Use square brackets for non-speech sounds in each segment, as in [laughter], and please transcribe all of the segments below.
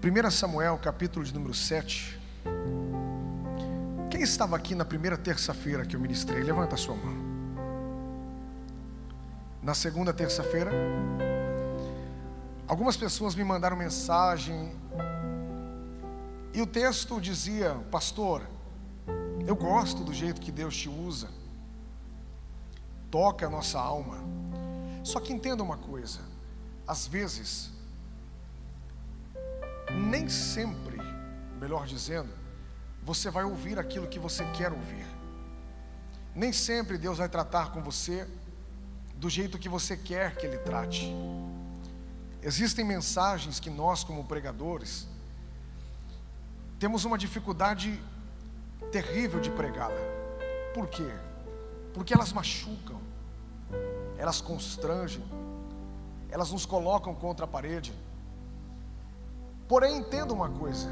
1 Samuel, capítulo de número 7. Quem estava aqui na primeira terça-feira que eu ministrei? Levanta a sua mão. Na segunda terça-feira, algumas pessoas me mandaram mensagem e o texto dizia: Pastor, eu gosto do jeito que Deus te usa, toca a nossa alma. Só que entenda uma coisa: às vezes, nem sempre, melhor dizendo, você vai ouvir aquilo que você quer ouvir. Nem sempre Deus vai tratar com você do jeito que você quer que Ele trate. Existem mensagens que nós, como pregadores, temos uma dificuldade terrível de pregá-la. Por quê? Porque elas machucam, elas constrangem, elas nos colocam contra a parede. Porém, entenda uma coisa: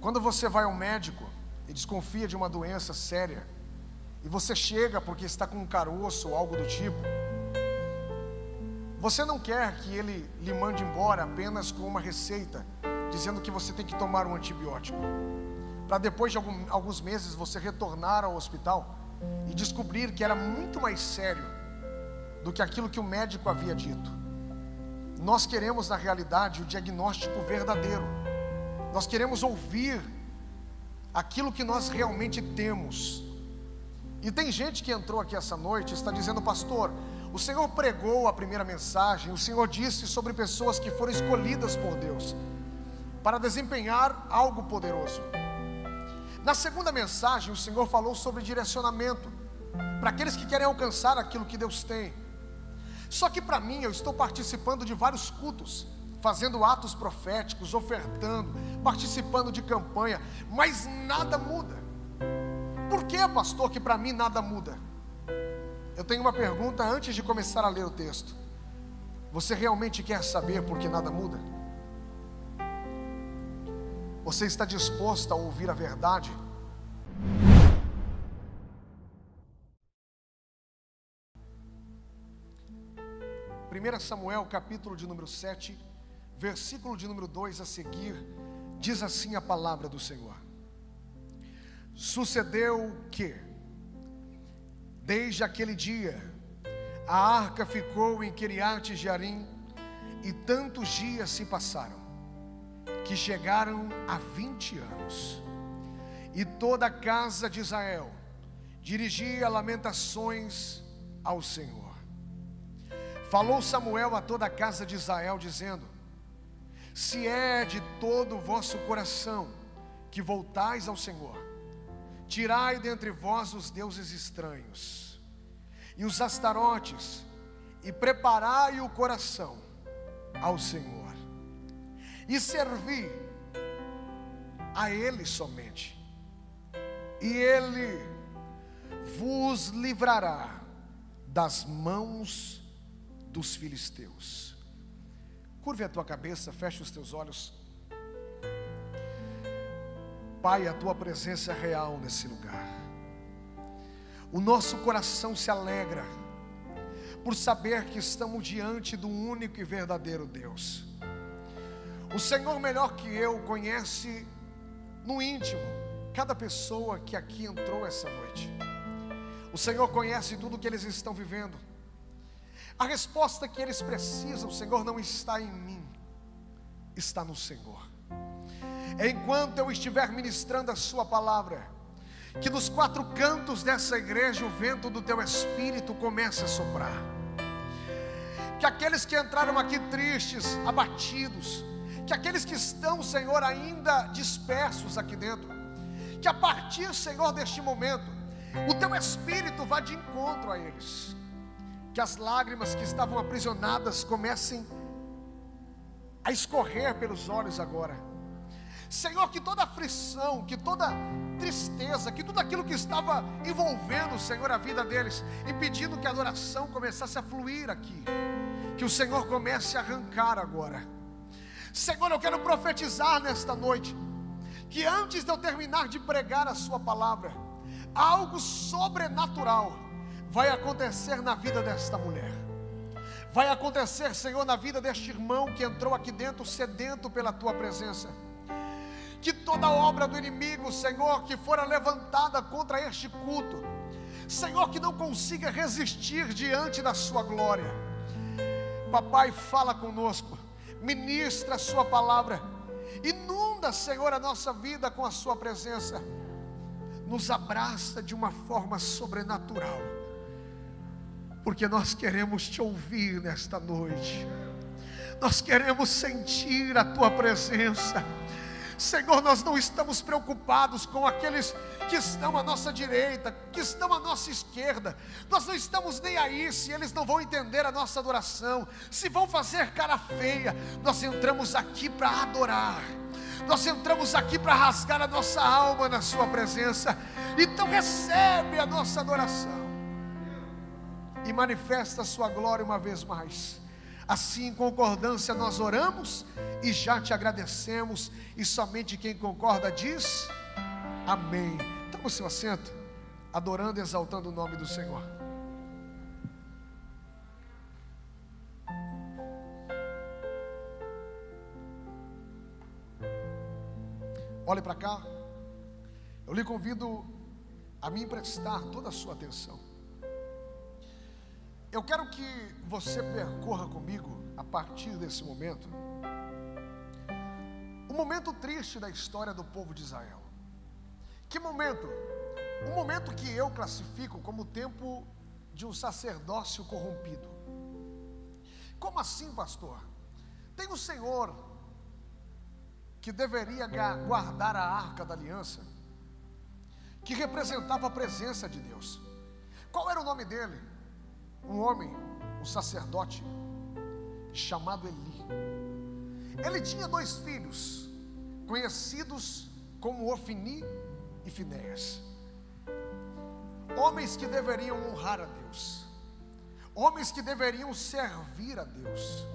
quando você vai ao médico e desconfia de uma doença séria, e você chega porque está com um caroço ou algo do tipo, você não quer que ele lhe mande embora apenas com uma receita, dizendo que você tem que tomar um antibiótico, para depois de algum, alguns meses você retornar ao hospital e descobrir que era muito mais sério do que aquilo que o médico havia dito. Nós queremos, na realidade, o diagnóstico verdadeiro. Nós queremos ouvir aquilo que nós realmente temos. E tem gente que entrou aqui essa noite e está dizendo, pastor, o Senhor pregou a primeira mensagem, o Senhor disse sobre pessoas que foram escolhidas por Deus para desempenhar algo poderoso. Na segunda mensagem, o Senhor falou sobre direcionamento para aqueles que querem alcançar aquilo que Deus tem. Só que para mim, eu estou participando de vários cultos, fazendo atos proféticos, ofertando, participando de campanha, mas nada muda. Por que, pastor, que para mim nada muda? Eu tenho uma pergunta antes de começar a ler o texto. Você realmente quer saber por que nada muda? Você está disposto a ouvir a verdade? 1 Samuel, capítulo de número 7, versículo de número 2 a seguir, diz assim a palavra do Senhor: Sucedeu que, desde aquele dia, a arca ficou em Kiriat Jearim, e tantos dias se passaram, que chegaram a vinte anos, e toda a casa de Israel dirigia lamentações ao Senhor. Falou Samuel a toda a casa de Israel, dizendo: Se é de todo o vosso coração que voltais ao Senhor, tirai dentre vós os deuses estranhos e os astarotes, e preparai o coração ao Senhor, e servi a Ele somente, e Ele vos livrará das mãos dos filisteus. Curve a tua cabeça, feche os teus olhos. Pai, a tua presença é real nesse lugar. O nosso coração se alegra por saber que estamos diante do único e verdadeiro Deus. O Senhor, melhor que eu, conhece no íntimo cada pessoa que aqui entrou essa noite. O Senhor conhece tudo que eles estão vivendo. A resposta que eles precisam, Senhor, não está em mim, está no Senhor. Enquanto eu estiver ministrando a Sua palavra, que nos quatro cantos dessa igreja o vento do Teu Espírito comece a soprar. Que aqueles que entraram aqui tristes, abatidos, que aqueles que estão, Senhor, ainda dispersos aqui dentro, que a partir, Senhor, deste momento, o Teu Espírito vá de encontro a eles que as lágrimas que estavam aprisionadas comecem a escorrer pelos olhos agora. Senhor, que toda aflição, que toda tristeza, que tudo aquilo que estava envolvendo, Senhor, a vida deles, impedindo que a adoração começasse a fluir aqui, que o Senhor comece a arrancar agora. Senhor, eu quero profetizar nesta noite, que antes de eu terminar de pregar a Sua palavra, algo sobrenatural vai acontecer na vida desta mulher. vai acontecer, Senhor, na vida deste irmão que entrou aqui dentro sedento pela tua presença. Que toda obra do inimigo, Senhor, que fora levantada contra este culto, Senhor, que não consiga resistir diante da Sua glória. Papai, fala conosco, ministra a Sua palavra, inunda, Senhor, a nossa vida com a Sua presença, nos abraça de uma forma sobrenatural, porque nós queremos te ouvir nesta noite, nós queremos sentir a Tua presença. Senhor, nós não estamos preocupados com aqueles que estão à nossa direita, que estão à nossa esquerda. Nós não estamos nem aí se eles não vão entender a nossa adoração, se vão fazer cara feia. Nós entramos aqui para adorar. Nós entramos aqui para rasgar a nossa alma na Sua presença. Então recebe a nossa adoração e manifesta a Sua glória uma vez mais. Assim, em concordância, nós oramos e já te agradecemos. E somente quem concorda diz amém. Toma o seu assento, adorando e exaltando o nome do Senhor. Olhe para cá. Eu lhe convido a me emprestar toda a sua atenção. Eu quero que você percorra comigo, a partir desse momento, o momento triste da história do povo de Israel. Que momento? Um momento que eu classifico como o tempo de um sacerdócio corrompido. Como assim, pastor? Tem o Senhor que deveria guardar a arca da aliança, que representava a presença de Deus. Qual era o nome dele? Um homem, um sacerdote, chamado Eli. Ele tinha dois filhos, conhecidos como Ofni e Finéas. Homens que deveriam honrar a Deus, homens que deveriam servir a Deus,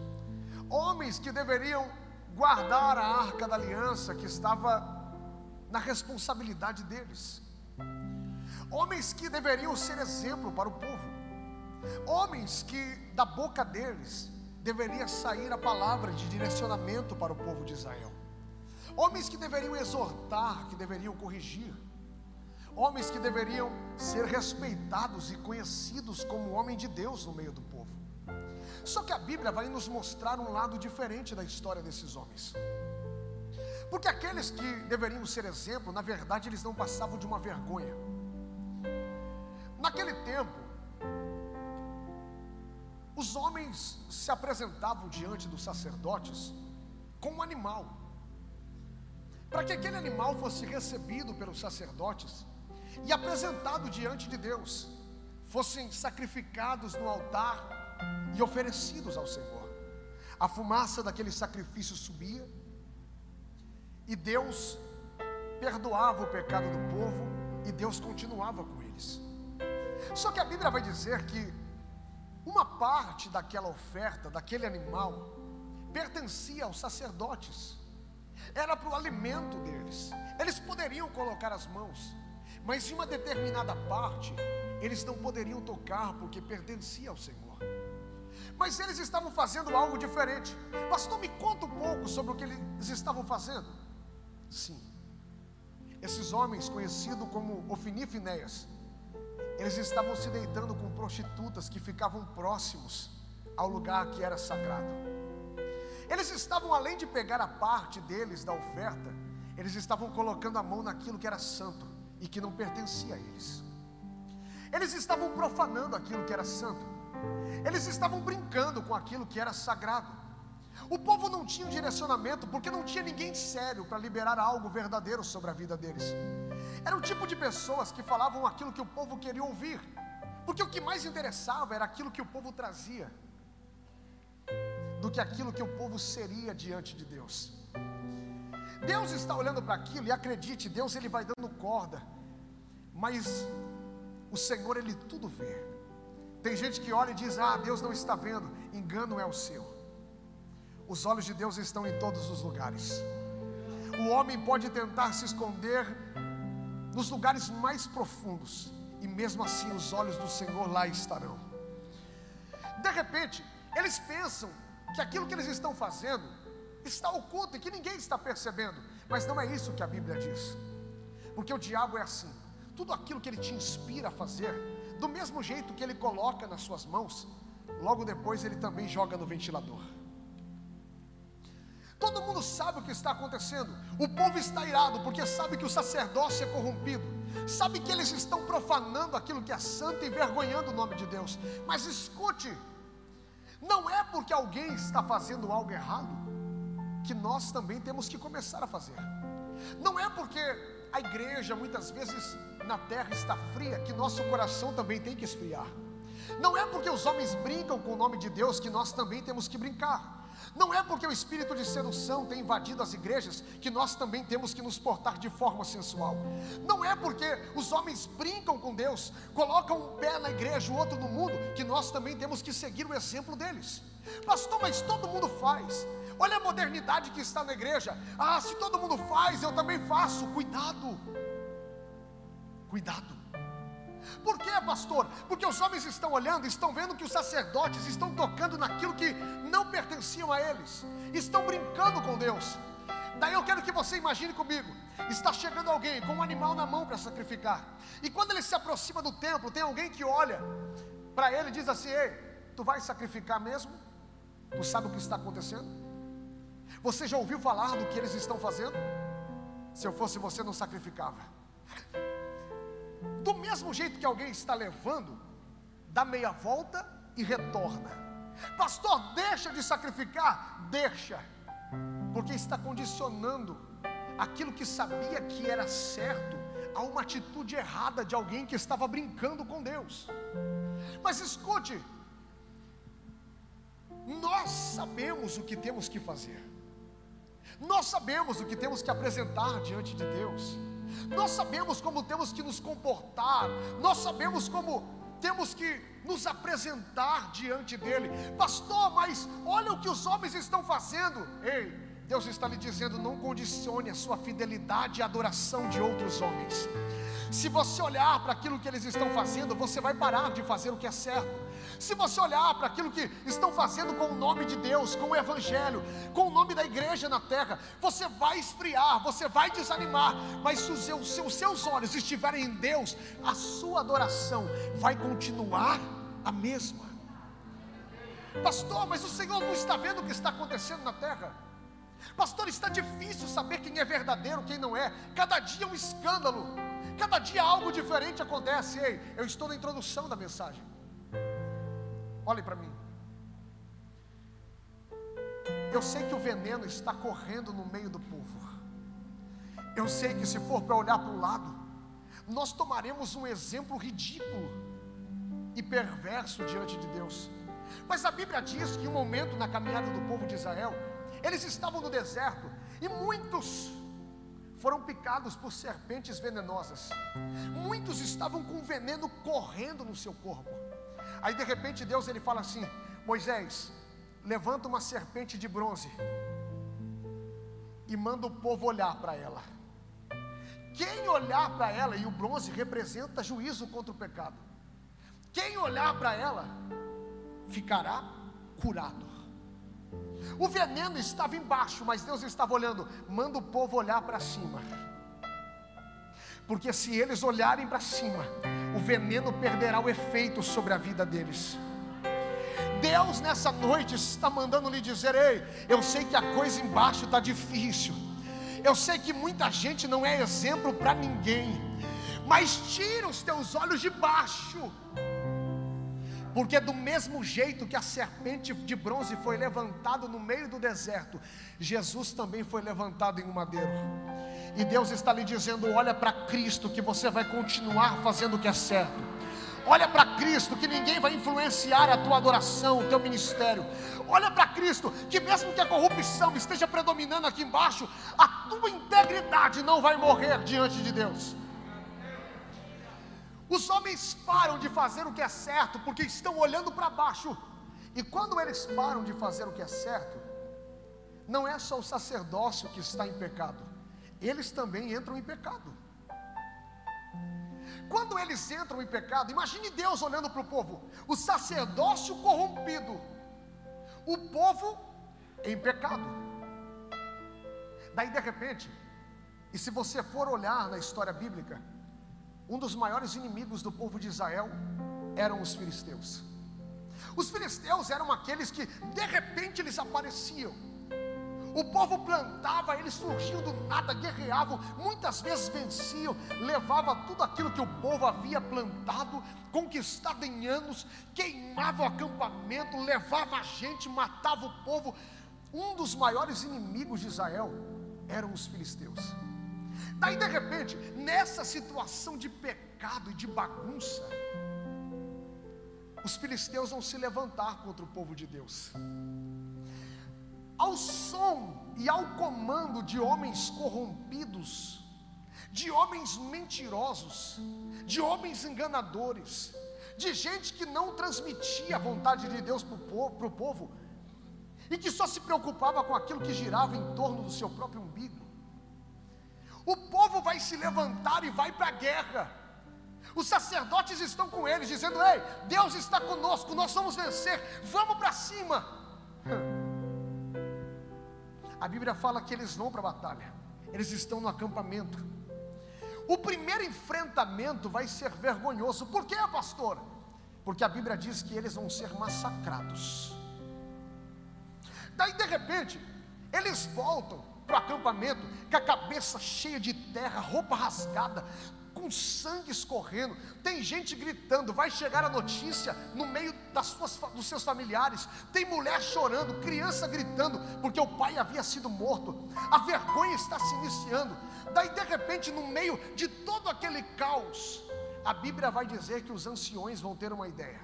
homens que deveriam guardar a arca da aliança que estava na responsabilidade deles, homens que deveriam ser exemplo para o povo. Homens que da boca deles deveria sair a palavra de direcionamento para o povo de Israel. Homens que deveriam exortar, que deveriam corrigir. Homens que deveriam ser respeitados e conhecidos como homem de Deus no meio do povo. Só que a Bíblia vai nos mostrar um lado diferente da história desses homens. Porque aqueles que deveriam ser exemplo, na verdade, eles não passavam de uma vergonha. Naquele tempo, os homens se apresentavam diante dos sacerdotes com um animal, para que aquele animal fosse recebido pelos sacerdotes e apresentado diante de Deus, fossem sacrificados no altar e oferecidos ao Senhor. A fumaça daquele sacrifício subia e Deus perdoava o pecado do povo e Deus continuava com eles. Só que a Bíblia vai dizer que uma parte daquela oferta, daquele animal, pertencia aos sacerdotes, era para o alimento deles. Eles poderiam colocar as mãos, mas de uma determinada parte, eles não poderiam tocar, porque pertencia ao Senhor. Mas eles estavam fazendo algo diferente. Pastor, me conta um pouco sobre o que eles estavam fazendo. Sim, esses homens, conhecidos como Ofni e eles estavam se deitando com prostitutas que ficavam próximos ao lugar que era sagrado. Eles estavam, além de pegar a parte deles da oferta, eles estavam colocando a mão naquilo que era santo e que não pertencia a eles. Eles estavam profanando aquilo que era santo. Eles estavam brincando com aquilo que era sagrado. O povo não tinha um direcionamento porque não tinha ninguém sério para liberar algo verdadeiro sobre a vida deles. Era o tipo de pessoas que falavam aquilo que o povo queria ouvir, porque o que mais interessava era aquilo que o povo trazia, do que aquilo que o povo seria diante de Deus. Deus está olhando para aquilo e acredite, Deus ele vai dando corda, mas o Senhor ele tudo vê. Tem gente que olha e diz: Ah, Deus não está vendo. Engano é o seu. Os olhos de Deus estão em todos os lugares. O homem pode tentar se esconder nos lugares mais profundos, e mesmo assim os olhos do Senhor lá estarão. De repente, Eles pensam que aquilo que eles estão fazendo está oculto e que ninguém está percebendo, mas não é isso que a Bíblia diz. Porque o diabo é assim: tudo aquilo que ele te inspira a fazer, do mesmo jeito que ele coloca nas suas mãos, logo depois ele também joga no ventilador. Todo mundo sabe o que está acontecendo. O povo está irado porque sabe que o sacerdócio é corrompido. Sabe que eles estão profanando aquilo que é santo e envergonhando o nome de Deus. Mas escute, não é porque alguém está fazendo algo errado que nós também temos que começar a fazer. Não é porque a igreja muitas vezes na terra está fria que nosso coração também tem que esfriar. Não é porque os homens brincam com o nome de Deus que nós também temos que brincar. Não é porque o espírito de sedução tem invadido as igrejas que nós também temos que nos portar de forma sensual. Não é porque os homens brincam com Deus, colocam um pé na igreja, o outro no mundo, que nós também temos que seguir o exemplo deles. Pastor, mas todo mundo faz. Olha a modernidade que está na igreja. Ah, se todo mundo faz, eu também faço. Cuidado. Cuidado. Por quê, pastor? Porque os homens estão olhando, estão vendo que os sacerdotes estão tocando naquilo que não pertenciam a eles, estão brincando com Deus. Daí eu quero que você imagine comigo: está chegando alguém com um animal na mão para sacrificar, e quando ele se aproxima do templo, tem alguém que olha para ele e diz assim: Ei, tu vais sacrificar mesmo? Tu sabe o que está acontecendo? Você já ouviu falar do que eles estão fazendo? Se eu fosse você, não sacrificava. Do mesmo jeito que alguém está levando, dá meia volta e retorna. Pastor, deixa de sacrificar? Deixa, porque está condicionando aquilo que sabia que era certo a uma atitude errada de alguém que estava brincando com Deus. Mas escute, nós sabemos o que temos que fazer, nós sabemos o que temos que apresentar diante de Deus. Nós sabemos como temos que nos comportar, nós sabemos como temos que nos apresentar diante dele. Pastor, mas olha o que os homens estão fazendo. Ei, Deus está lhe dizendo: não condicione a sua fidelidade à adoração de outros homens. Se você olhar para aquilo que eles estão fazendo, você vai parar de fazer o que é certo. Se você olhar para aquilo que estão fazendo com o nome de Deus, com o Evangelho, com o nome da igreja na terra, você vai esfriar, você vai desanimar, mas se os seus, seus olhos estiverem em Deus, a sua adoração vai continuar a mesma. Pastor, mas o Senhor não está vendo o que está acontecendo na terra? Pastor, está difícil saber quem é verdadeiro, quem não é. Cada dia é um escândalo. Cada dia algo diferente acontece. Ei, eu estou na introdução da mensagem. Olhe para mim. Eu sei que o veneno está correndo no meio do povo. Eu sei que se for para olhar para o lado, nós tomaremos um exemplo ridículo e perverso diante de Deus. Mas a Bíblia diz que em um momento na caminhada do povo de Israel, eles estavam no deserto e muitos foram picados por serpentes venenosas. Muitos estavam com veneno correndo no seu corpo. Aí de repente Deus ele fala assim: Moisés, levanta uma serpente de bronze e manda o povo olhar para ela. Quem olhar para ela, e o bronze representa juízo contra o pecado. Quem olhar para ela ficará curado. O veneno estava embaixo, mas Deus estava olhando. Manda o povo olhar para cima. Porque se eles olharem para cima, o veneno perderá o efeito sobre a vida deles. Deus nessa noite está mandando lhe dizer: Ei, eu sei que a coisa embaixo está difícil. Eu sei que muita gente não é exemplo para ninguém. Mas tira os teus olhos de baixo. Porque do mesmo jeito que a serpente de bronze foi levantada no meio do deserto, Jesus também foi levantado em um madeiro. E Deus está lhe dizendo: olha para Cristo, que você vai continuar fazendo o que é certo. Olha para Cristo, que ninguém vai influenciar a tua adoração, o teu ministério. Olha para Cristo, que mesmo que a corrupção esteja predominando aqui embaixo, a tua integridade não vai morrer diante de Deus. Os homens param de fazer o que é certo porque estão olhando para baixo. E quando eles param de fazer o que é certo, não é só o sacerdócio que está em pecado, eles também entram em pecado. Quando eles entram em pecado, imagine Deus olhando para o povo, o sacerdócio corrompido, O povo em pecado. Daí de repente, e se você for olhar na história bíblica, um dos maiores inimigos do povo de Israel eram os filisteus. Os filisteus eram aqueles que de repente eles apareciam. O povo plantava, eles surgiam do nada, guerreavam, muitas vezes venciam, levava tudo aquilo que o povo havia plantado, conquistado em anos, queimava o acampamento, levava a gente, matava o povo. Um dos maiores inimigos de Israel eram os filisteus. Daí de repente, nessa situação de pecado e de bagunça, os filisteus vão se levantar contra o povo de Deus. Ao som e ao comando de homens corrompidos, de homens mentirosos, de homens enganadores, de gente que não transmitia a vontade de Deus para o povo, povo, e que só se preocupava com aquilo que girava em torno do seu próprio umbigo. O povo vai se levantar e vai para a guerra. Os sacerdotes estão com eles, dizendo: Ei, Deus está conosco, nós vamos vencer, vamos para cima. A Bíblia fala que eles vão para a batalha, eles estão no acampamento. O primeiro enfrentamento vai ser vergonhoso, por quê, pastor? Porque a Bíblia diz que eles vão ser massacrados. Daí de repente, eles voltam para o acampamento com a cabeça cheia de terra, roupa rasgada, com sangue escorrendo, tem gente gritando, vai chegar a notícia no meio das suas, dos seus familiares, tem mulher chorando, criança gritando, porque o pai havia sido morto, a vergonha está se iniciando, daí de repente, no meio de todo aquele caos, a Bíblia vai dizer que os anciões vão ter uma ideia,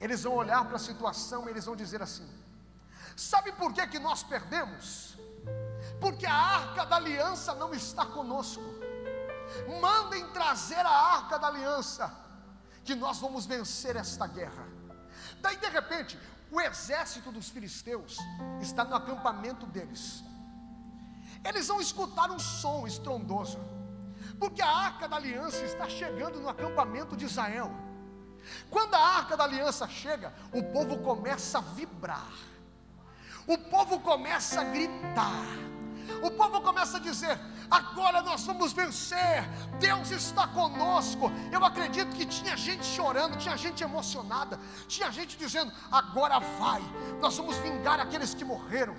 eles vão olhar para a situação e eles vão dizer assim: sabe por que, que nós perdemos? Porque a arca da aliança não está conosco mandem trazer a arca da aliança, que nós vamos vencer esta guerra. Daí de repente, o exército dos filisteus está no acampamento deles. Eles vão escutar um som estrondoso, porque a arca da aliança está chegando no acampamento de Israel. Quando a arca da aliança chega, o povo começa a vibrar, o povo começa a gritar, o povo começa a dizer: agora nós vamos vencer, Deus está conosco. Eu acredito que tinha gente chorando, tinha gente emocionada, tinha gente dizendo: agora vai, nós vamos vingar aqueles que morreram,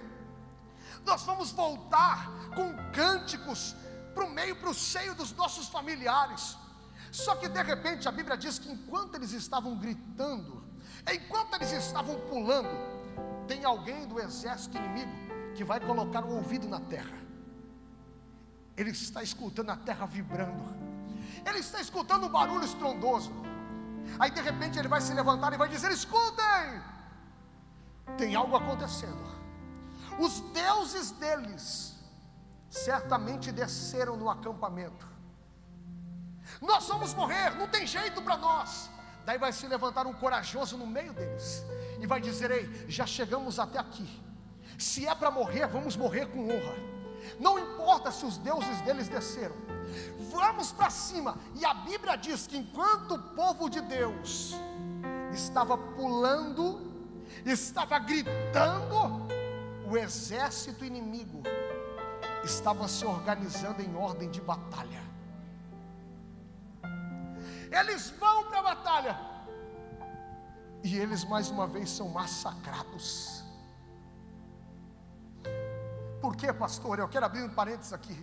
nós vamos voltar com cânticos para o meio, para o seio dos nossos familiares. Só que de repente a Bíblia diz que enquanto eles estavam gritando, enquanto eles estavam pulando, tem alguém do exército inimigo que vai colocar o ouvido na terra. Ele está escutando a terra vibrando. Ele está escutando o barulho estrondoso. Aí de repente ele vai se levantar e vai dizer: Escutem! Tem algo acontecendo. Os deuses deles certamente desceram no acampamento. Nós vamos morrer, não tem jeito para nós. Daí vai se levantar um corajoso no meio deles e vai dizer: Ei, já chegamos até aqui. Se é para morrer, vamos morrer com honra. Não importa se os deuses deles desceram. Vamos para cima. E a Bíblia diz que enquanto o povo de Deus estava pulando, estava gritando, o exército inimigo estava se organizando em ordem de batalha. Eles vão para a batalha. E eles mais uma vez são massacrados. Por que, pastor? Eu quero abrir um parênteses aqui.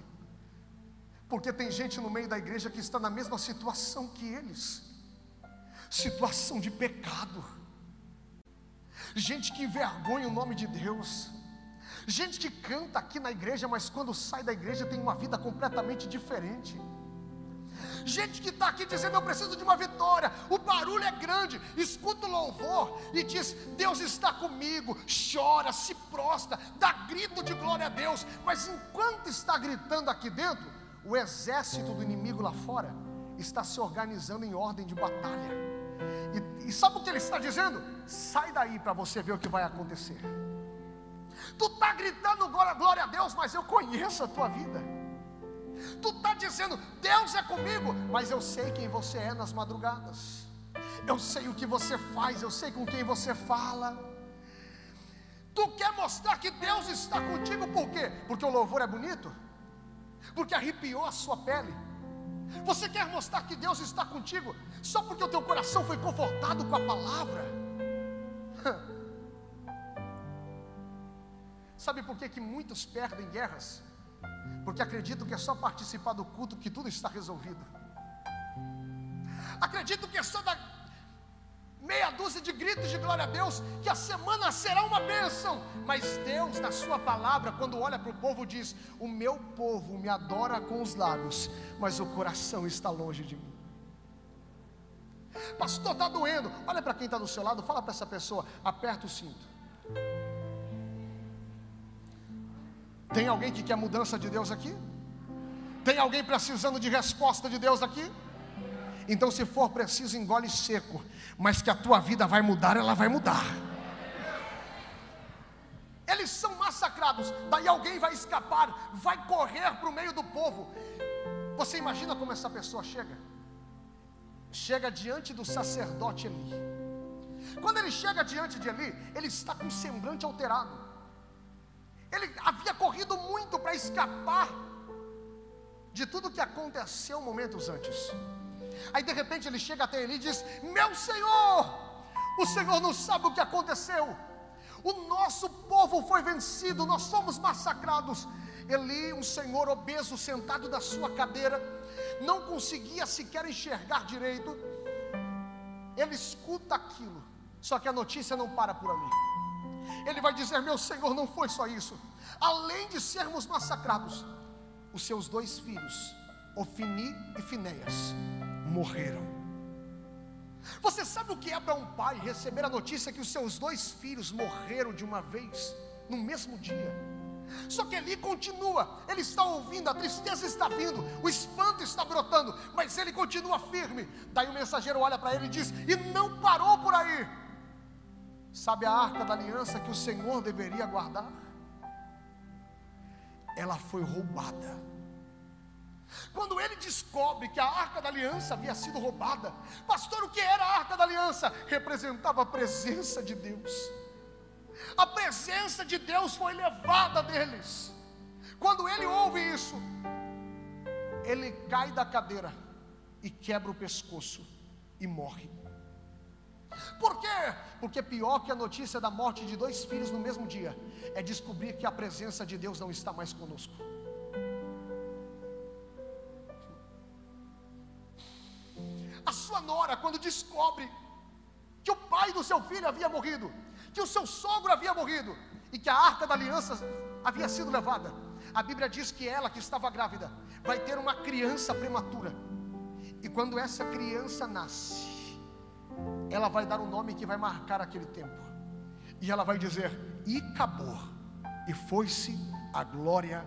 Porque tem gente no meio da igreja que está na mesma situação que eles situação de pecado, gente que envergonha o nome de Deus, gente que canta aqui na igreja, mas quando sai da igreja tem uma vida completamente diferente. Gente que está aqui dizendo: Eu preciso de uma vitória. O barulho é grande. Escuta o louvor e diz: Deus está comigo. Chora, se prostra, dá grito de glória a Deus. Mas enquanto está gritando aqui dentro, o exército do inimigo lá fora está se organizando em ordem de batalha. E, e sabe o que ele está dizendo? Sai daí para você ver o que vai acontecer. Tu está gritando glória, glória a Deus, mas eu conheço a tua vida. Tu está dizendo, Deus é comigo, mas eu sei quem você é nas madrugadas. Eu sei o que você faz, eu sei com quem você fala. Tu quer mostrar que Deus está contigo por quê? Porque o louvor é bonito? Porque arrepiou a sua pele? Você quer mostrar que Deus está contigo só porque o teu coração foi confortado com a palavra? [laughs] Sabe por que, que muitos perdem guerras? Porque acreditam que é só participar do culto que tudo está resolvido. Acreditam que é só da meia dúzia de gritos de glória a Deus, que a semana será uma bênção. Mas Deus, na Sua palavra, quando olha para o povo, diz: O meu povo me adora com os lábios, mas o coração está longe de mim. Pastor, está doendo. Olha para quem está do seu lado, fala para essa pessoa: aperta o cinto. Tem alguém que quer mudança de Deus aqui? Tem alguém precisando de resposta de Deus aqui? Então, se for preciso, engole seco, mas que a tua vida vai mudar, ela vai mudar. Eles são massacrados, daí alguém vai escapar, vai correr para o meio do povo. Você imagina como essa pessoa chega? Chega diante do sacerdote Eli. Quando ele chega diante de Eli, ele está com um semblante alterado. Ele havia corrido muito para escapar de tudo que aconteceu momentos antes. Aí de repente ele chega até ele e diz: Meu Senhor, o Senhor não sabe o que aconteceu. O nosso povo foi vencido, nós somos massacrados. Eli, um senhor obeso, sentado na sua cadeira, não conseguia sequer enxergar direito. Ele escuta aquilo, só que a notícia não para por ali. Ele vai dizer: Meu senhor, não foi só isso. Além de sermos massacrados, os seus dois filhos, Ofini e Finéias, morreram. Você sabe o que é para um pai receber a notícia que os seus dois filhos morreram de uma vez, no mesmo dia? Só que ele continua, ele está ouvindo, a tristeza está vindo, o espanto está brotando, mas ele continua firme. Daí o mensageiro olha para ele e diz: E não parou por aí. Sabe a arca da aliança que o Senhor deveria guardar? Ela foi roubada. Quando ele descobre que a arca da aliança havia sido roubada, pastor, o que era a arca da aliança? Representava a presença de Deus. A presença de Deus foi levada deles. Quando ele ouve isso, ele cai da cadeira e quebra o pescoço e morre. Por quê? Porque pior que a notícia da morte de dois filhos no mesmo dia é descobrir que a presença de Deus não está mais conosco. A sua nora, quando descobre que o pai do seu filho havia morrido, que o seu sogro havia morrido e que a arca da aliança havia sido levada, a Bíblia diz que ela, que estava grávida, vai ter uma criança prematura. E quando essa criança nasce, ela vai dar um nome que vai marcar aquele tempo. E ela vai dizer: E acabou. E foi-se a glória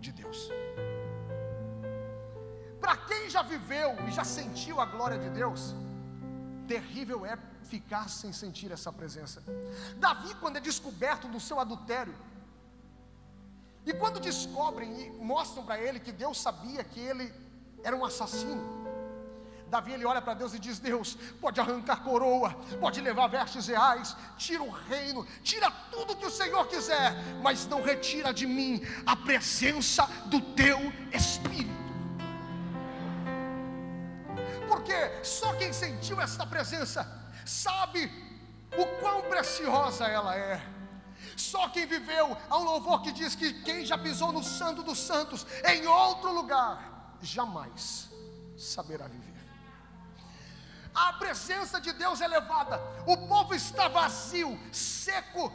de Deus. Para quem já viveu e já sentiu a glória de Deus, terrível é ficar sem sentir essa presença. Davi, quando é descoberto no seu adultério, e quando descobrem e mostram para ele que Deus sabia que ele era um assassino, Davi ele olha para Deus e diz: Deus, pode arrancar coroa, pode levar vestes reais, tira o reino, tira tudo que o Senhor quiser, mas não retira de mim a presença do teu Espírito porque só quem sentiu essa presença sabe o quão preciosa ela é. Só quem viveu, há um louvor que diz que quem já pisou no Santo dos Santos em outro lugar, jamais saberá viver. A presença de Deus é elevada, o povo está vazio, seco,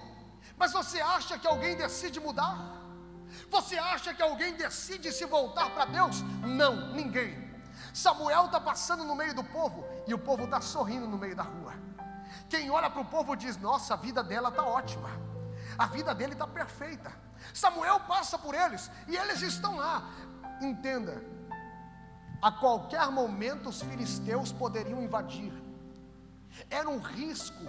mas você acha que alguém decide mudar? Você acha que alguém decide se voltar para Deus? Não, ninguém. Samuel está passando no meio do povo e o povo está sorrindo no meio da rua. Quem olha para o povo diz: Nossa, a vida dela está ótima, a vida dele está perfeita. Samuel passa por eles e eles estão lá. Entenda, a qualquer momento os filisteus poderiam invadir, era um risco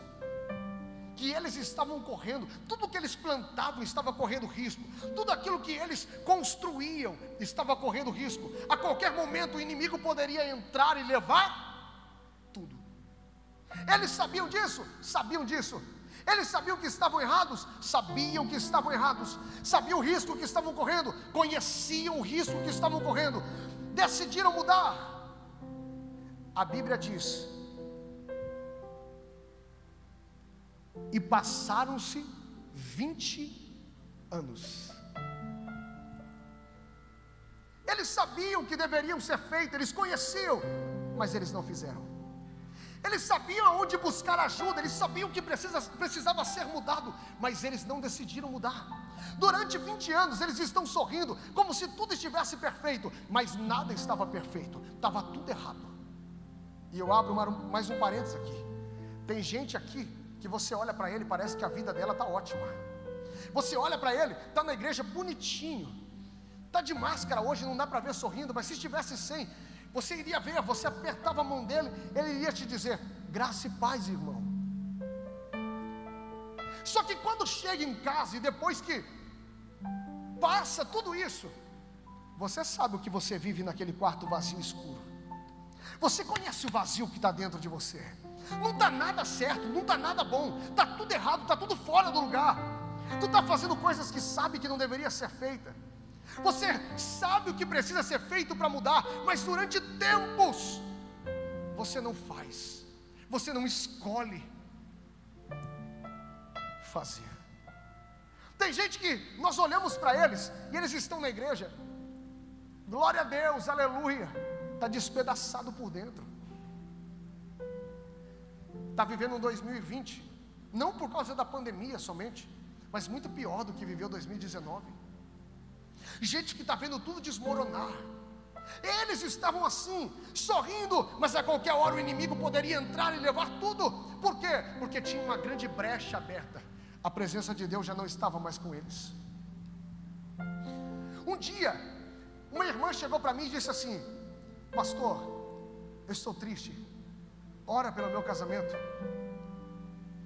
que eles estavam correndo, tudo que eles plantavam estava correndo risco, tudo aquilo que eles construíam estava correndo risco. A qualquer momento o inimigo poderia entrar e levar tudo. Eles sabiam disso? Sabiam disso. Eles sabiam que estavam errados, sabiam que estavam errados, sabiam o risco que estavam correndo, conheciam o risco que estavam correndo, decidiram mudar. A Bíblia diz: e passaram-se 20 anos. Eles sabiam que deveriam ser feitos, eles conheciam, mas eles não fizeram. Eles sabiam aonde buscar ajuda, eles sabiam que precisa, precisava ser mudado, mas eles não decidiram mudar. Durante 20 anos eles estão sorrindo, como se tudo estivesse perfeito, mas nada estava perfeito, estava tudo errado. E eu abro uma, mais um parênteses aqui. Tem gente aqui que você olha para ele, parece que a vida dela está ótima. Você olha para ele, está na igreja bonitinho, está de máscara hoje, não dá para ver sorrindo, mas se estivesse sem, você iria ver, você apertava a mão dele, ele iria te dizer: graça e paz, irmão. Só que quando chega em casa e depois que passa tudo isso, você sabe o que você vive naquele quarto vazio escuro. Você conhece o vazio que está dentro de você. Não está nada certo, não está nada bom, está tudo errado, está tudo fora do lugar. Tu está fazendo coisas que sabe que não deveria ser feita. Você sabe o que precisa ser feito para mudar, mas durante tempos você não faz, você não escolhe fazer. Tem gente que nós olhamos para eles e eles estão na igreja, glória a Deus, aleluia, está despedaçado por dentro, está vivendo um 2020, não por causa da pandemia somente, mas muito pior do que viveu 2019 gente que está vendo tudo desmoronar. Eles estavam assim, sorrindo, mas a qualquer hora o inimigo poderia entrar e levar tudo. Por quê? Porque tinha uma grande brecha aberta. A presença de Deus já não estava mais com eles. Um dia, uma irmã chegou para mim e disse assim: Pastor, eu estou triste. Ora pelo meu casamento.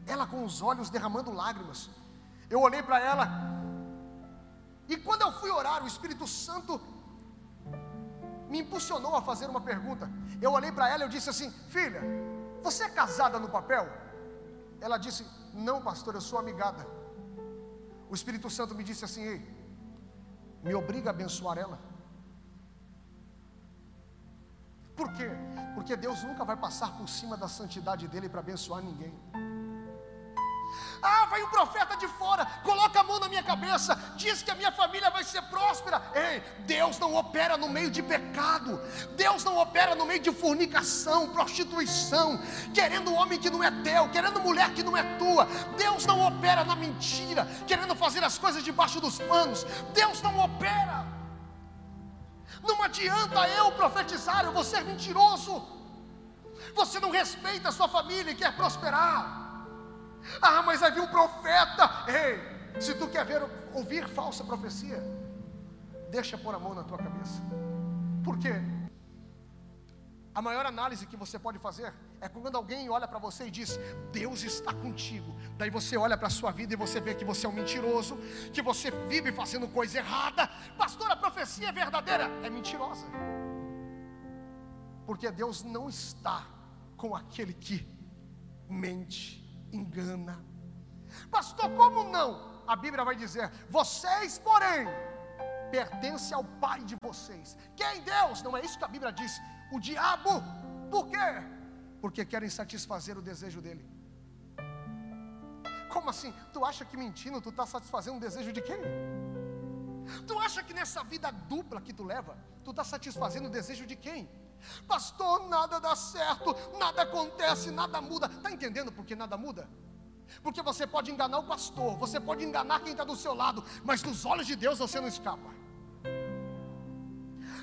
Ela com os olhos derramando lágrimas. Eu olhei para ela e quando eu fui orar, o Espírito Santo me impulsionou a fazer uma pergunta. Eu olhei para ela e disse assim: Filha, você é casada no papel? Ela disse: Não, pastor, eu sou amigada. O Espírito Santo me disse assim: Ei, me obriga a abençoar ela. Por quê? Porque Deus nunca vai passar por cima da santidade dele para abençoar ninguém. Ah, vai um profeta de fora, coloca a mão na minha cabeça, diz que a minha família vai ser próspera. Ei, Deus não opera no meio de pecado, Deus não opera no meio de fornicação, prostituição, querendo homem que não é teu, querendo mulher que não é tua. Deus não opera na mentira, querendo fazer as coisas debaixo dos panos. Deus não opera. Não adianta eu profetizar, eu vou ser mentiroso. Você não respeita a sua família e quer prosperar. Ah, mas havia um profeta. Ei, se tu quer ver, ouvir falsa profecia, deixa pôr a mão na tua cabeça. Por quê? A maior análise que você pode fazer é quando alguém olha para você e diz: Deus está contigo. Daí você olha para a sua vida e você vê que você é um mentiroso, que você vive fazendo coisa errada. Pastor, a profecia é verdadeira, é mentirosa. Porque Deus não está com aquele que mente engana. Pastor, como não? A Bíblia vai dizer: vocês, porém, pertencem ao Pai de vocês. Quem Deus? Não é isso que a Bíblia diz. O diabo, por quê? Porque querem satisfazer o desejo dele. Como assim? Tu acha que mentindo tu está satisfazendo o desejo de quem? Tu acha que nessa vida dupla que tu leva, tu está satisfazendo o desejo de quem? Pastor, nada dá certo, nada acontece, nada muda. Está entendendo por que nada muda? Porque você pode enganar o pastor, você pode enganar quem está do seu lado, mas nos olhos de Deus você não escapa.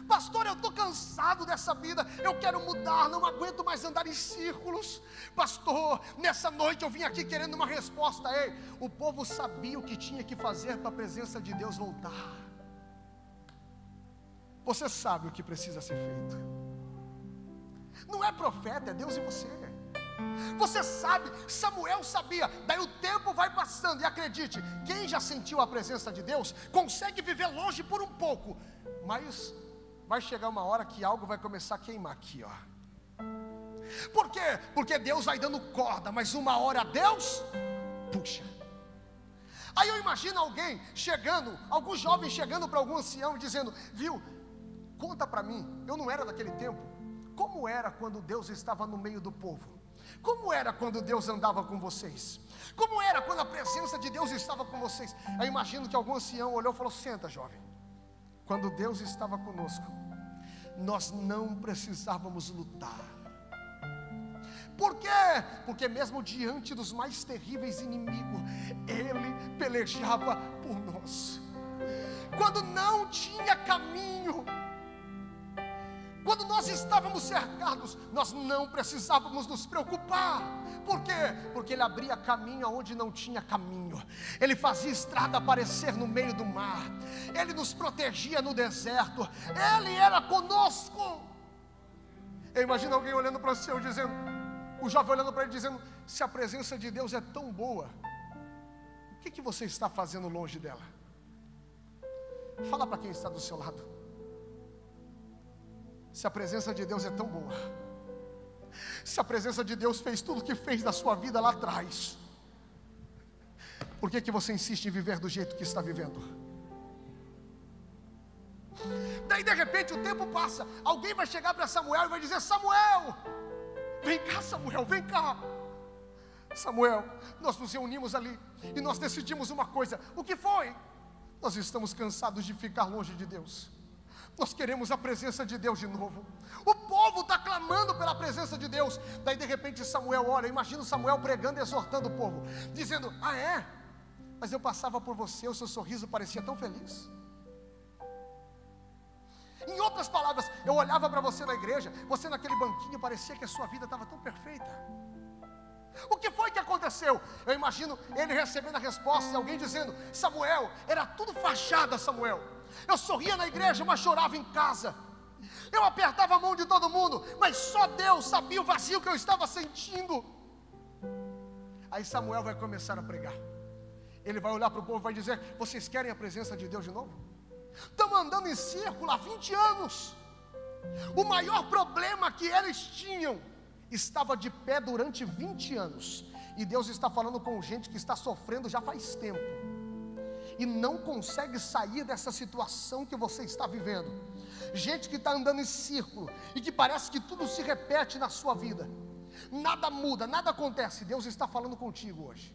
Pastor, eu estou cansado dessa vida, eu quero mudar, não aguento mais andar em círculos. Pastor, nessa noite eu vim aqui querendo uma resposta. Ei, o povo sabia o que tinha que fazer para a presença de Deus voltar. Você sabe o que precisa ser feito. Não é profeta, é Deus e você. Você sabe, Samuel sabia, daí o tempo vai passando, e acredite, quem já sentiu a presença de Deus, consegue viver longe por um pouco, mas vai chegar uma hora que algo vai começar a queimar aqui, ó. Por quê? Porque Deus vai dando corda, mas uma hora Deus Puxa. Aí eu imagino alguém chegando, algum jovem chegando para algum ancião e dizendo: Viu, conta para mim, eu não era daquele tempo. Como era quando Deus estava no meio do povo? Como era quando Deus andava com vocês? Como era quando a presença de Deus estava com vocês? Eu imagino que algum ancião olhou e falou: Senta, jovem. Quando Deus estava conosco, nós não precisávamos lutar. Por quê? Porque mesmo diante dos mais terríveis inimigos, Ele pelejava por nós. Quando não tinha caminho, quando nós estávamos cercados, nós não precisávamos nos preocupar. Por quê? Porque Ele abria caminho onde não tinha caminho. Ele fazia estrada aparecer no meio do mar. Ele nos protegia no deserto. Ele era conosco. Eu imagino alguém olhando para o céu dizendo, o jovem olhando para ele dizendo: se a presença de Deus é tão boa, o que, que você está fazendo longe dela? Fala para quem está do seu lado. Se a presença de Deus é tão boa, se a presença de Deus fez tudo o que fez na sua vida lá atrás, por que, que você insiste em viver do jeito que está vivendo? Daí de repente o tempo passa, alguém vai chegar para Samuel e vai dizer: Samuel, vem cá, Samuel, vem cá. Samuel, nós nos reunimos ali e nós decidimos uma coisa: o que foi? Nós estamos cansados de ficar longe de Deus. Nós queremos a presença de Deus de novo. O povo está clamando pela presença de Deus. Daí de repente Samuel olha, imagina Samuel pregando e exortando o povo, dizendo: Ah, é? Mas eu passava por você, o seu sorriso parecia tão feliz. Em outras palavras, eu olhava para você na igreja, você naquele banquinho, parecia que a sua vida estava tão perfeita. O que foi que aconteceu? Eu imagino ele recebendo a resposta, alguém dizendo: Samuel, era tudo fachada, Samuel. Eu sorria na igreja, mas chorava em casa. Eu apertava a mão de todo mundo, mas só Deus sabia o vazio que eu estava sentindo. Aí Samuel vai começar a pregar. Ele vai olhar para o povo e vai dizer: Vocês querem a presença de Deus de novo? Estamos andando em círculo há 20 anos. O maior problema que eles tinham estava de pé durante 20 anos. E Deus está falando com gente que está sofrendo já faz tempo e não consegue sair dessa situação que você está vivendo. Gente que está andando em círculo e que parece que tudo se repete na sua vida. Nada muda, nada acontece. Deus está falando contigo hoje.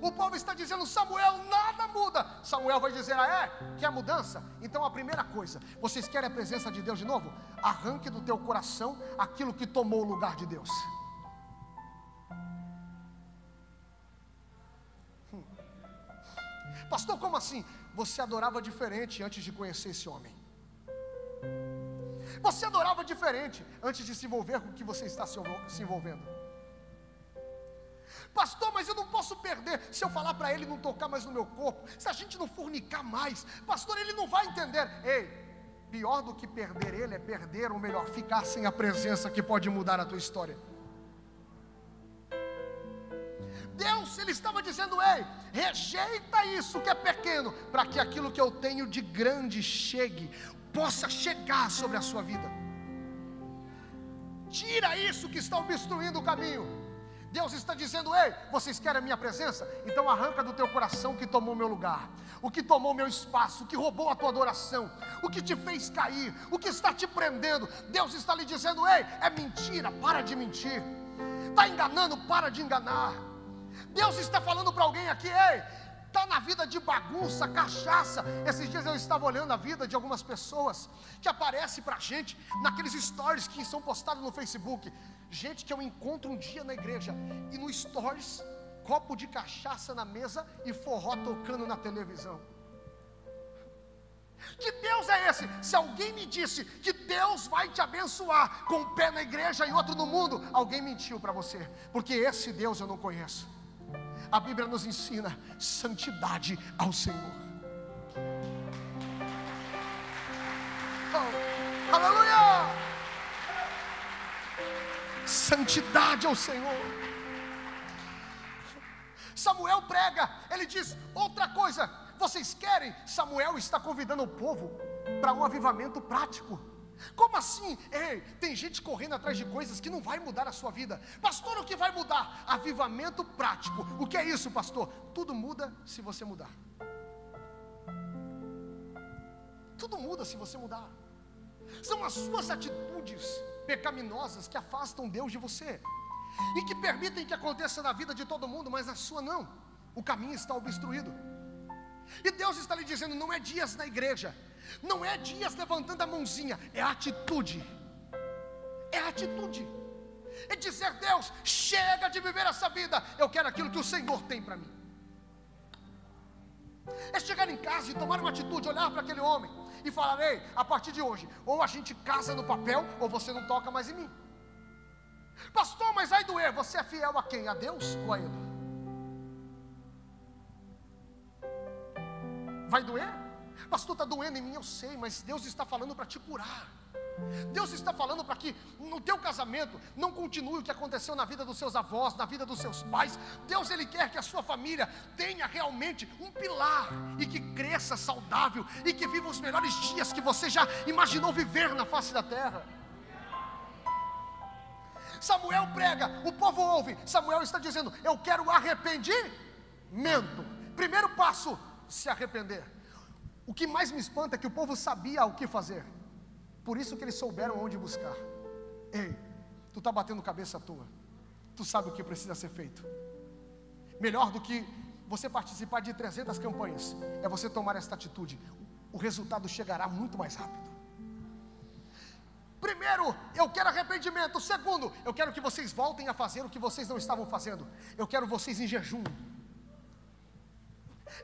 O povo está dizendo, Samuel, nada muda. Samuel vai dizer, ah é? Quer mudança? Então a primeira coisa, vocês querem a presença de Deus de novo? Arranque do teu coração aquilo que tomou o lugar de Deus. Pastor, como assim? Você adorava diferente antes de conhecer esse homem. Você adorava diferente antes de se envolver com o que você está se envolvendo. Pastor, mas eu não posso perder se eu falar para ele não tocar mais no meu corpo, se a gente não fornicar mais. Pastor, ele não vai entender. Ei, pior do que perder ele é perder, ou melhor, ficar sem a presença que pode mudar a tua história. Deus, Ele estava dizendo: ei, rejeita isso que é pequeno, para que aquilo que eu tenho de grande chegue, possa chegar sobre a sua vida. Tira isso que está obstruindo o caminho. Deus está dizendo: Ei, vocês querem a minha presença? Então arranca do teu coração o que tomou meu lugar, o que tomou meu espaço, o que roubou a tua adoração, o que te fez cair, o que está te prendendo. Deus está lhe dizendo: Ei, é mentira, para de mentir. Está enganando, para de enganar. Deus está falando para alguém aqui, ei, está na vida de bagunça, cachaça. Esses dias eu estava olhando a vida de algumas pessoas que aparece para a gente naqueles stories que são postados no Facebook. Gente que eu encontro um dia na igreja e no stories, copo de cachaça na mesa e forró tocando na televisão. Que Deus é esse? Se alguém me disse que Deus vai te abençoar com um pé na igreja e outro no mundo, alguém mentiu para você, porque esse Deus eu não conheço a Bíblia nos ensina santidade ao Senhor. Oh, aleluia! Santidade ao Senhor. Samuel prega, ele diz outra coisa. Vocês querem? Samuel está convidando o povo para um avivamento prático. Como assim? Ei, tem gente correndo atrás de coisas que não vai mudar a sua vida. Pastor, o que vai mudar? Avivamento prático. O que é isso, pastor? Tudo muda se você mudar. Tudo muda se você mudar. São as suas atitudes pecaminosas que afastam Deus de você e que permitem que aconteça na vida de todo mundo, mas na sua não. O caminho está obstruído. E Deus está lhe dizendo: não é dias na igreja, não é dias levantando a mãozinha, é atitude. É atitude. É dizer, Deus, chega de viver essa vida, eu quero aquilo que o Senhor tem para mim. É chegar em casa e tomar uma atitude, olhar para aquele homem e falar: Ei, a partir de hoje, ou a gente casa no papel, ou você não toca mais em mim. Pastor, mas vai doer, você é fiel a quem? A Deus ou a Ele? Vai doer? Pastor, está doendo em mim, eu sei, mas Deus está falando para te curar. Deus está falando para que no teu casamento não continue o que aconteceu na vida dos seus avós, na vida dos seus pais. Deus ele quer que a sua família tenha realmente um pilar e que cresça saudável e que viva os melhores dias que você já imaginou viver na face da terra. Samuel prega, o povo ouve. Samuel está dizendo: "Eu quero arrependimento". Primeiro passo, se arrepender. O que mais me espanta é que o povo sabia o que fazer. Por isso que eles souberam onde buscar. Ei, tu está batendo cabeça à toa. Tu sabe o que precisa ser feito. Melhor do que você participar de 300 campanhas, é você tomar esta atitude. O resultado chegará muito mais rápido. Primeiro, eu quero arrependimento. Segundo, eu quero que vocês voltem a fazer o que vocês não estavam fazendo. Eu quero vocês em jejum.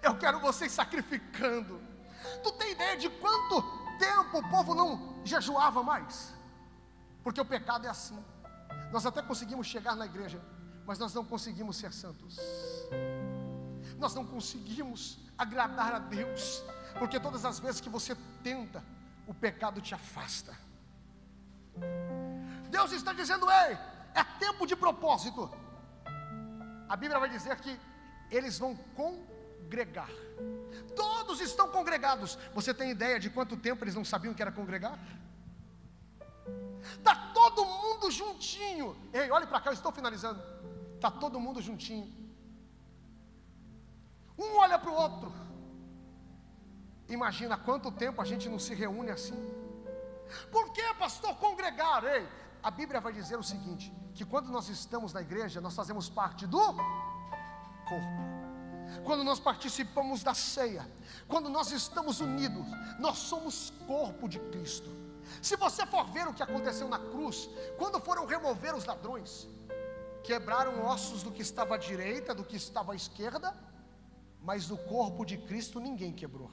Eu quero vocês sacrificando. Tu tem ideia de quanto tempo o povo não jejuava mais? Porque o pecado é assim. Nós até conseguimos chegar na igreja, mas nós não conseguimos ser santos. Nós não conseguimos agradar a Deus, porque todas as vezes que você tenta, o pecado te afasta. Deus está dizendo: ei, é tempo de propósito. A Bíblia vai dizer que eles vão congregar. Todos estão congregados. Você tem ideia de quanto tempo eles não sabiam que era congregar? Está todo mundo juntinho. Ei, olhe para cá, eu estou finalizando. Está todo mundo juntinho. Um olha para o outro. Imagina quanto tempo a gente não se reúne assim. Por que, pastor, congregar? Ei, a Bíblia vai dizer o seguinte: que quando nós estamos na igreja, nós fazemos parte do corpo quando nós participamos da ceia, quando nós estamos unidos, nós somos corpo de Cristo. Se você for ver o que aconteceu na cruz, quando foram remover os ladrões, quebraram ossos do que estava à direita, do que estava à esquerda, mas do corpo de Cristo ninguém quebrou.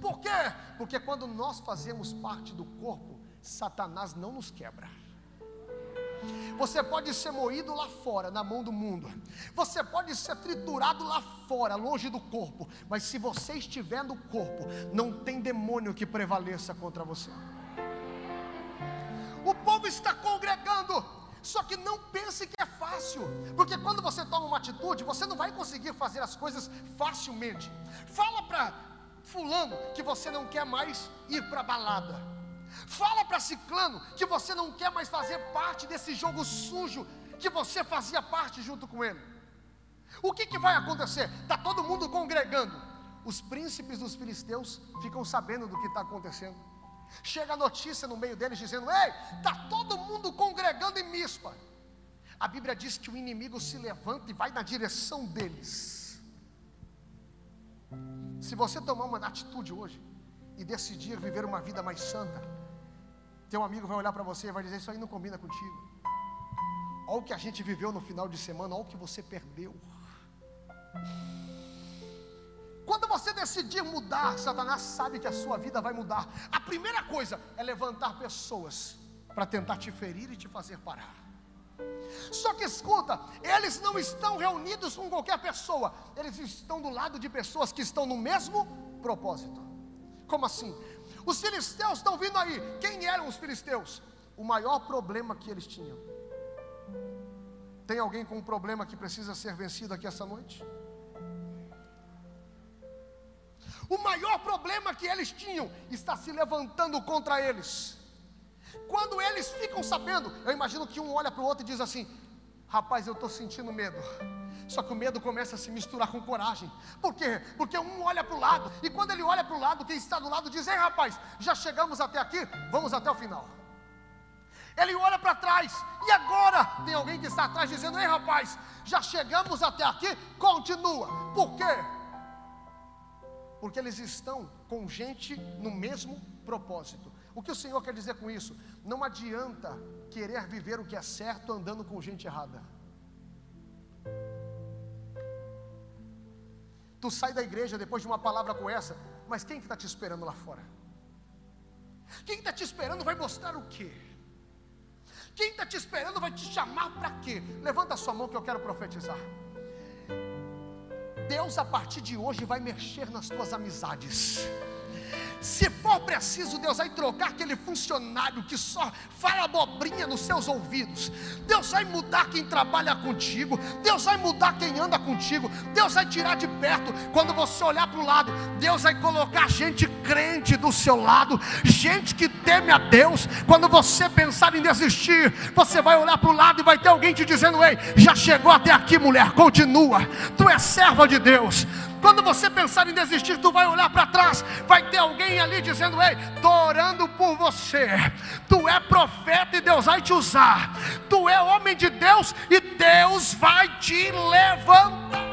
Por quê? Porque quando nós fazemos parte do corpo, Satanás não nos quebra. Você pode ser moído lá fora, na mão do mundo. Você pode ser triturado lá fora, longe do corpo. Mas se você estiver no corpo, não tem demônio que prevaleça contra você. O povo está congregando. Só que não pense que é fácil, porque quando você toma uma atitude, você não vai conseguir fazer as coisas facilmente. Fala para fulano que você não quer mais ir para a balada. Fala para Ciclano que você não quer mais fazer parte desse jogo sujo que você fazia parte junto com ele. O que, que vai acontecer? Está todo mundo congregando. Os príncipes dos filisteus ficam sabendo do que está acontecendo. Chega a notícia no meio deles dizendo: Ei, está todo mundo congregando em Mispa. A Bíblia diz que o inimigo se levanta e vai na direção deles. Se você tomar uma atitude hoje e decidir viver uma vida mais santa, teu amigo vai olhar para você e vai dizer: Isso aí não combina contigo. Olha o que a gente viveu no final de semana, olha o que você perdeu. Quando você decidir mudar, Satanás sabe que a sua vida vai mudar. A primeira coisa é levantar pessoas para tentar te ferir e te fazer parar. Só que escuta, eles não estão reunidos com qualquer pessoa, eles estão do lado de pessoas que estão no mesmo propósito. Como assim? Os filisteus estão vindo aí. Quem eram os filisteus? O maior problema que eles tinham. Tem alguém com um problema que precisa ser vencido aqui essa noite? O maior problema que eles tinham está se levantando contra eles. Quando eles ficam sabendo, eu imagino que um olha para o outro e diz assim: Rapaz, eu estou sentindo medo. Só que o medo começa a se misturar com coragem. Por quê? Porque um olha para o lado, e quando ele olha para o lado, quem está do lado diz: Ei rapaz, já chegamos até aqui, vamos até o final. Ele olha para trás, e agora tem alguém que está atrás dizendo: Ei rapaz, já chegamos até aqui, continua. Por quê? Porque eles estão com gente no mesmo propósito. O que o Senhor quer dizer com isso? Não adianta querer viver o que é certo andando com gente errada. Tu sai da igreja depois de uma palavra com essa, mas quem que está te esperando lá fora? Quem está te esperando vai mostrar o quê? Quem está te esperando vai te chamar para quê? Levanta a sua mão que eu quero profetizar. Deus a partir de hoje vai mexer nas tuas amizades. Se for preciso, Deus vai trocar aquele funcionário que só fala abobrinha nos seus ouvidos. Deus vai mudar quem trabalha contigo. Deus vai mudar quem anda contigo. Deus vai tirar de perto. Quando você olhar para o lado, Deus vai colocar gente crente do seu lado, gente que teme a Deus. Quando você pensar em desistir, você vai olhar para o lado e vai ter alguém te dizendo: Ei, já chegou até aqui, mulher, continua. Tu és serva de Deus. Quando você pensar em desistir, tu vai olhar para trás, vai ter alguém ali dizendo: Ei, estou orando por você. Tu é profeta e Deus vai te usar. Tu é homem de Deus e Deus vai te levantar.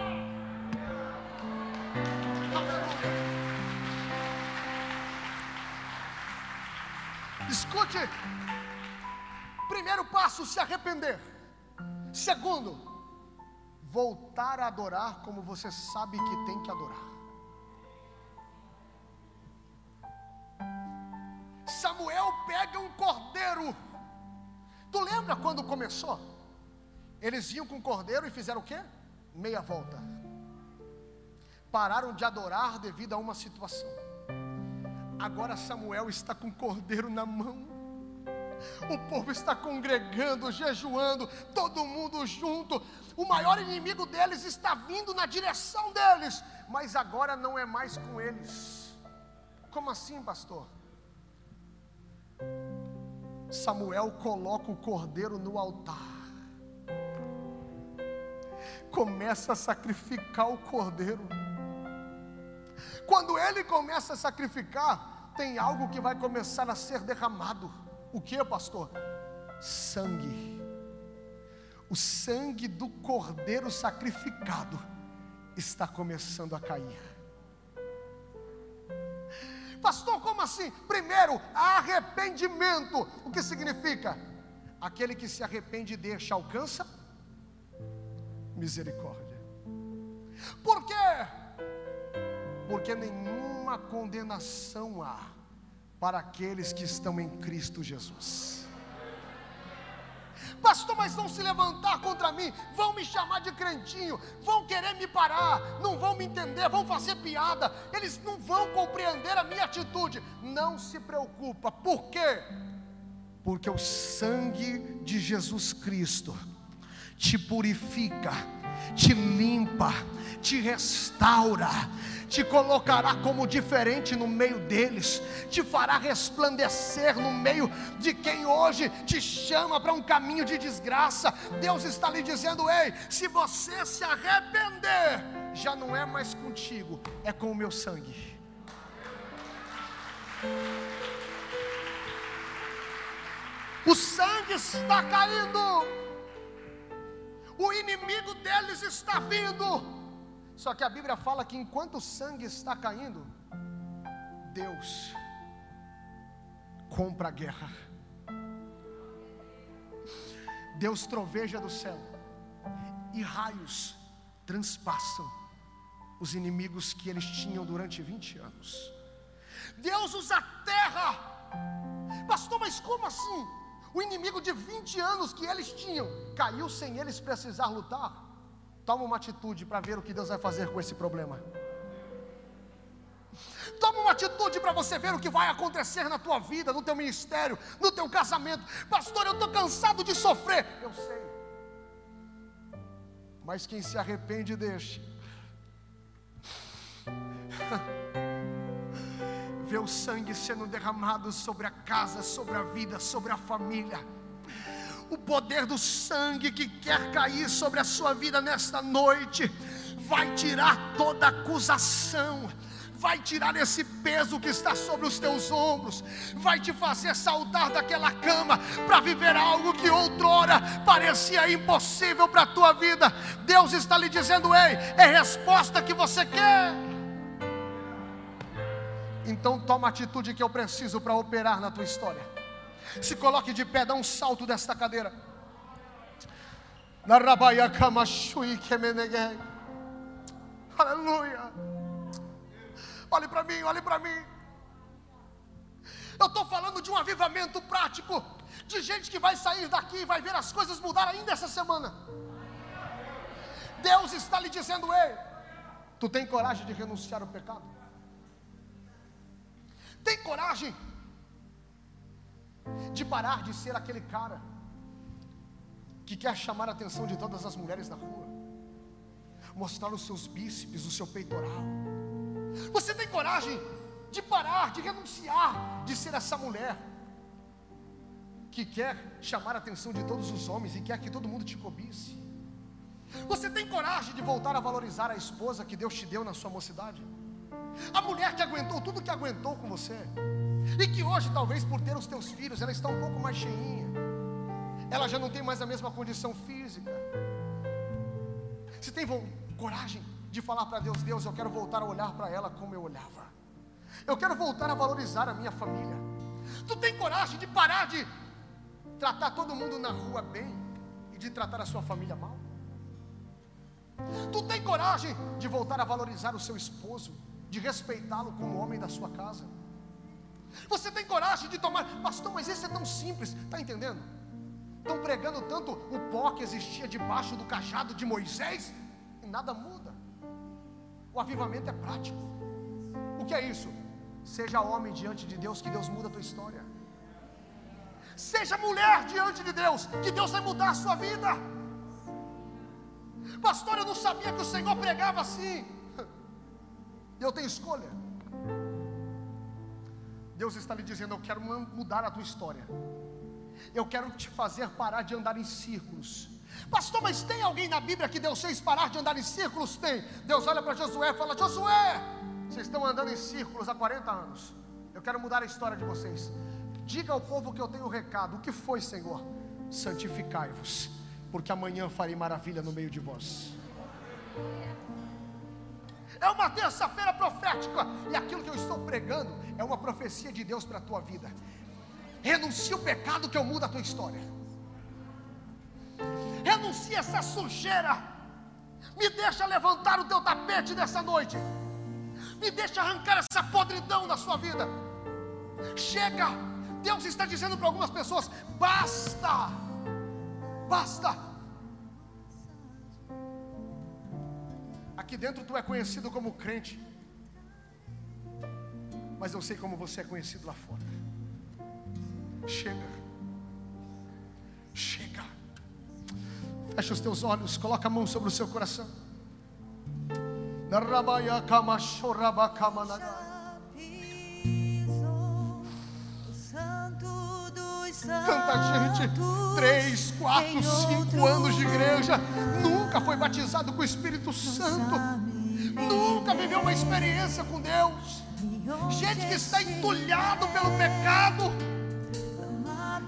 Escute. Primeiro passo, se arrepender. Segundo, voltar a adorar como você sabe que tem que adorar. Samuel pega um cordeiro. Tu lembra quando começou? Eles iam com o cordeiro e fizeram o quê? Meia volta. Pararam de adorar devido a uma situação. Agora Samuel está com o cordeiro na mão o povo está congregando, jejuando, todo mundo junto. O maior inimigo deles está vindo na direção deles, mas agora não é mais com eles. Como assim, pastor? Samuel coloca o cordeiro no altar, começa a sacrificar o cordeiro. Quando ele começa a sacrificar, tem algo que vai começar a ser derramado. O que, pastor? Sangue. O sangue do cordeiro sacrificado está começando a cair. Pastor, como assim? Primeiro, arrependimento. O que significa? Aquele que se arrepende e deixa alcança misericórdia. Por quê? Porque nenhuma condenação há para aqueles que estão em Cristo Jesus. Pastor, mas vão se levantar contra mim, vão me chamar de crentinho, vão querer me parar, não vão me entender, vão fazer piada, eles não vão compreender a minha atitude. Não se preocupa, por quê? Porque o sangue de Jesus Cristo te purifica, te limpa, te restaura, te colocará como diferente no meio deles, te fará resplandecer no meio de quem hoje te chama para um caminho de desgraça. Deus está lhe dizendo: ei, se você se arrepender, já não é mais contigo, é com o meu sangue. O sangue está caindo, o inimigo deles está vindo só que a Bíblia fala que enquanto o sangue está caindo, Deus compra a guerra. Deus troveja do céu e raios transpassam os inimigos que eles tinham durante 20 anos. Deus usa a terra, pastor, mas como assim? O inimigo de 20 anos que eles tinham caiu sem eles precisar lutar. Toma uma atitude para ver o que Deus vai fazer com esse problema. Toma uma atitude para você ver o que vai acontecer na tua vida, no teu ministério, no teu casamento. Pastor, eu estou cansado de sofrer. Eu sei. Mas quem se arrepende, deixa. ver o sangue sendo derramado sobre a casa, sobre a vida, sobre a família. O poder do sangue que quer cair sobre a sua vida nesta noite vai tirar toda acusação vai tirar esse peso que está sobre os teus ombros, vai te fazer saltar daquela cama para viver algo que outrora parecia impossível para a tua vida. Deus está lhe dizendo: ei, é resposta que você quer. Então toma a atitude que eu preciso para operar na tua história. Se coloque de pé, dá um salto desta cadeira. Aleluia. Olhe para mim, olhe para mim. Eu estou falando de um avivamento prático, de gente que vai sair daqui e vai ver as coisas mudar ainda essa semana. Deus está lhe dizendo: Ei, tu tem coragem de renunciar ao pecado? Tem coragem de parar de ser aquele cara que quer chamar a atenção de todas as mulheres na rua, mostrar os seus bíceps, o seu peitoral você tem coragem de parar, de renunciar, de ser essa mulher que quer chamar a atenção de todos os homens e quer que todo mundo te cobice? Você tem coragem de voltar a valorizar a esposa que Deus te deu na sua mocidade? A mulher que aguentou tudo que aguentou com você e que hoje, talvez por ter os teus filhos, ela está um pouco mais cheinha, ela já não tem mais a mesma condição física. Você tem coragem de falar para Deus: Deus, eu quero voltar a olhar para ela como eu olhava. Eu quero voltar a valorizar a minha família. Tu tem coragem de parar de tratar todo mundo na rua bem e de tratar a sua família mal? Tu tem coragem de voltar a valorizar o seu esposo, de respeitá-lo como homem da sua casa? Você tem coragem de tomar, pastor, mas isso é tão simples, está entendendo? Estão pregando tanto o pó que existia debaixo do cajado de Moisés e nada muda. O avivamento é prático. O que é isso? Seja homem diante de Deus, que Deus muda a tua história. Seja mulher diante de Deus, que Deus vai mudar a sua vida. Pastor, eu não sabia que o Senhor pregava assim. [laughs] Eu tenho escolha. Deus está lhe dizendo: Eu quero mudar a tua história. Eu quero te fazer parar de andar em círculos. Pastor, mas tem alguém na Bíblia que Deus fez parar de andar em círculos? Tem. Deus olha para Josué e fala: Josué, vocês estão andando em círculos há 40 anos. Eu quero mudar a história de vocês. Diga ao povo que eu tenho o um recado. O que foi, Senhor? Santificai-vos, porque amanhã farei maravilha no meio de vós. É uma terça-feira profética, e aquilo que eu estou pregando é uma profecia de Deus para a tua vida. Renuncia o pecado que eu mudo a tua história renuncia essa sujeira, me deixa levantar o teu tapete nessa noite, me deixa arrancar essa podridão da sua vida. Chega, Deus está dizendo para algumas pessoas: basta, basta. Aqui dentro tu é conhecido como crente, mas eu sei como você é conhecido lá fora. Chega, chega. Feche os teus olhos, coloca a mão sobre o seu coração. Tanta gente, três, quatro, cinco anos de igreja, nunca foi batizado com o Espírito Santo, nunca viveu uma experiência com Deus. Gente que está entulhado pelo pecado,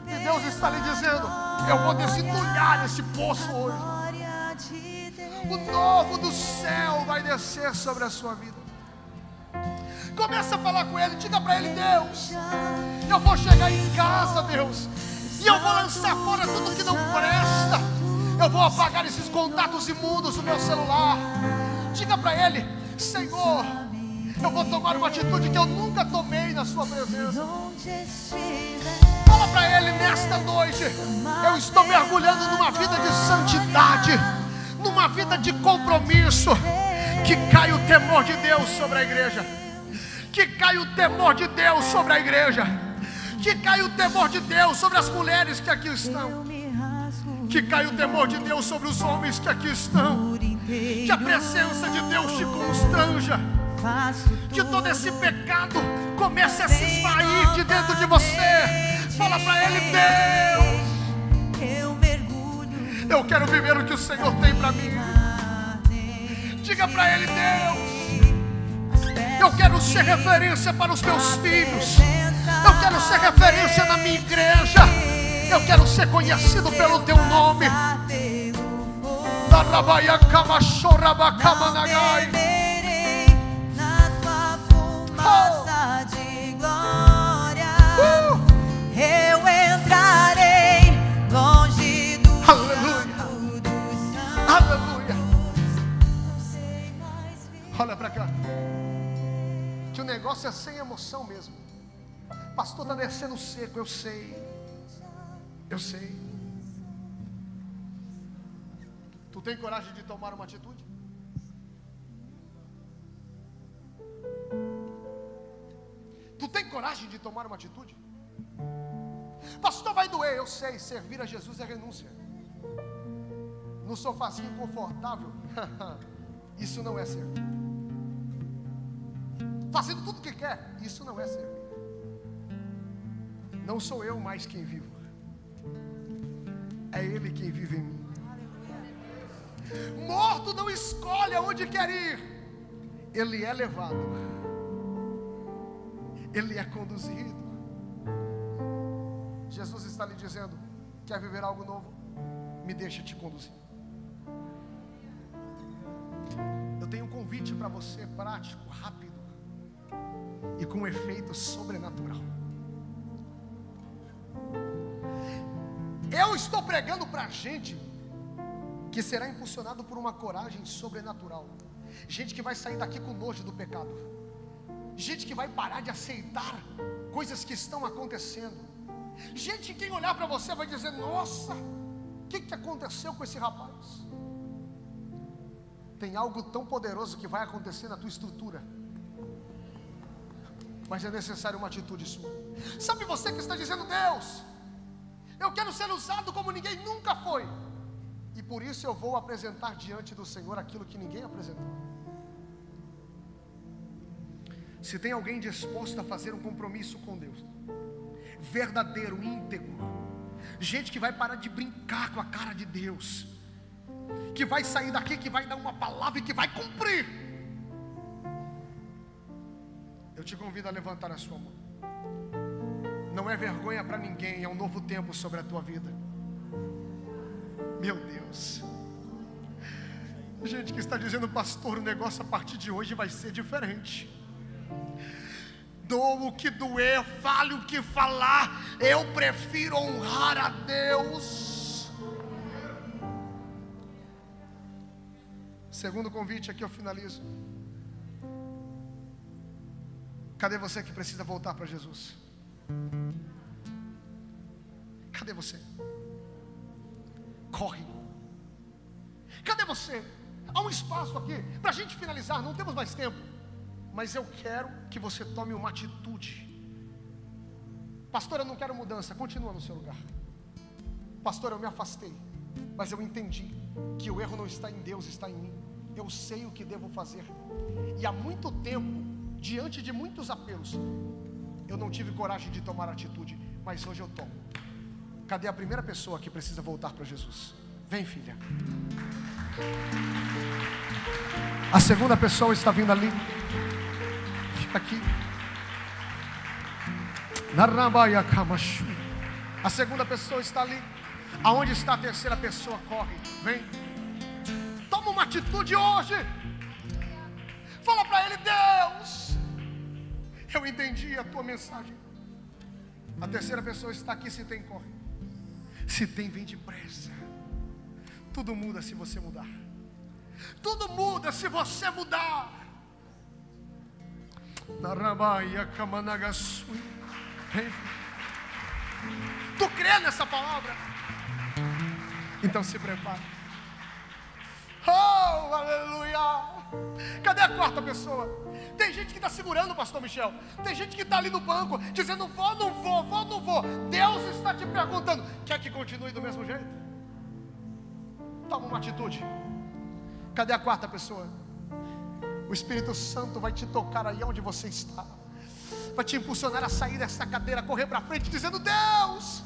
e Deus está lhe dizendo: eu vou desentulhar esse poço hoje. O novo do céu vai descer sobre a sua vida. Começa a falar com Ele, diga para Ele, Deus, eu vou chegar em casa, Deus, e eu vou lançar fora tudo que não presta. Eu vou apagar esses contatos imundos do meu celular. Diga para Ele, Senhor, eu vou tomar uma atitude que eu nunca tomei na Sua presença. Fala para Ele nesta noite: eu estou mergulhando numa vida de santidade, numa vida de compromisso. Que caia o temor de Deus sobre a igreja. Que caia o temor de Deus sobre a igreja. Que caia o temor de Deus sobre as mulheres que aqui estão. Que caia o temor de Deus sobre os homens que aqui estão. Que a presença de Deus te constranja. Que todo esse pecado comece a se esvair de dentro de você. Fala para Ele, Deus. Eu quero viver o que o Senhor tem para mim. Diga para Ele, Deus. Eu quero ser referência para os meus filhos. Eu quero ser referência na minha igreja. Eu quero ser conhecido pelo teu nome. Nagai. Verei na tua fumaça de glória. Eu entrarei longe do Aleluia. Aleluia. Olha para cá. Negócio é sem emoção mesmo. Pastor está descendo seco, eu sei. Eu sei. Tu tem coragem de tomar uma atitude? Tu tem coragem de tomar uma atitude? Pastor, vai doer, eu sei. Servir a Jesus é renúncia. No sofazinho confortável, [laughs] isso não é servir. Fazendo tudo o que quer, isso não é servir. Não sou eu mais quem vivo, é Ele quem vive em mim. Morto não escolhe aonde quer ir, ele é levado, ele é conduzido. Jesus está lhe dizendo: quer viver algo novo? Me deixa te conduzir. Eu tenho um convite para você, prático, rápido e com efeito sobrenatural. Eu estou pregando para gente que será impulsionado por uma coragem sobrenatural. Gente que vai sair daqui com nojo do pecado. Gente que vai parar de aceitar coisas que estão acontecendo. Gente que quem olhar para você vai dizer: Nossa, o que, que aconteceu com esse rapaz? Tem algo tão poderoso que vai acontecer na tua estrutura. Mas é necessário uma atitude sua. Sabe você que está dizendo, Deus, eu quero ser usado como ninguém nunca foi. E por isso eu vou apresentar diante do Senhor aquilo que ninguém apresentou. Se tem alguém disposto a fazer um compromisso com Deus, verdadeiro, íntegro, gente que vai parar de brincar com a cara de Deus, que vai sair daqui, que vai dar uma palavra e que vai cumprir. Eu te convido a levantar a sua mão. Não é vergonha para ninguém, é um novo tempo sobre a tua vida. Meu Deus. Gente que está dizendo, pastor, o negócio a partir de hoje vai ser diferente. Dou o que doer, fale o que falar, eu prefiro honrar a Deus. Segundo convite, aqui eu finalizo. Cadê você que precisa voltar para Jesus? Cadê você? Corre. Cadê você? Há um espaço aqui para a gente finalizar, não temos mais tempo. Mas eu quero que você tome uma atitude. Pastor, eu não quero mudança, continua no seu lugar. Pastor, eu me afastei, mas eu entendi que o erro não está em Deus, está em mim. Eu sei o que devo fazer. E há muito tempo, diante de muitos apelos, eu não tive coragem de tomar atitude, mas hoje eu tomo. Cadê a primeira pessoa que precisa voltar para Jesus? Vem, filha. A segunda pessoa está vindo ali. Fica aqui. A segunda pessoa está ali. Aonde está a terceira pessoa? Corre. Vem. Toma uma atitude hoje. Fala para ele, Deus. Eu entendi a tua mensagem. A terceira pessoa está aqui. Se tem, corre. Se tem, vem depressa. Tudo muda se você mudar. Tudo muda se você mudar. Tu crê nessa palavra? Então se prepare. Oh, aleluia! Cadê a quarta pessoa? Tem gente que está segurando, pastor Michel. Tem gente que está ali no banco, dizendo: vou, não vou, vou, não vou. Deus está te perguntando: quer que continue do mesmo jeito? Toma uma atitude. Cadê a quarta pessoa? O Espírito Santo vai te tocar aí onde você está. vai te impulsionar a sair dessa cadeira, correr para frente, dizendo: Deus,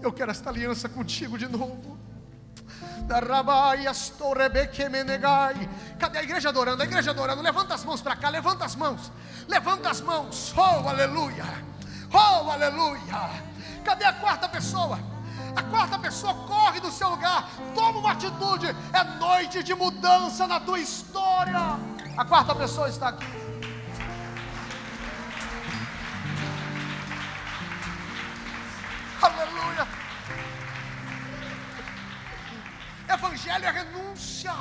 eu quero esta aliança contigo de novo. Cadê a igreja adorando? A igreja adorando. Levanta as mãos para cá, levanta as mãos. Levanta as mãos. Oh, aleluia. Oh, aleluia. Cadê a quarta pessoa? A quarta pessoa corre do seu lugar, toma uma atitude. É noite de mudança na tua história. A quarta pessoa está aqui. Aleluia. Evangelho é renúncia.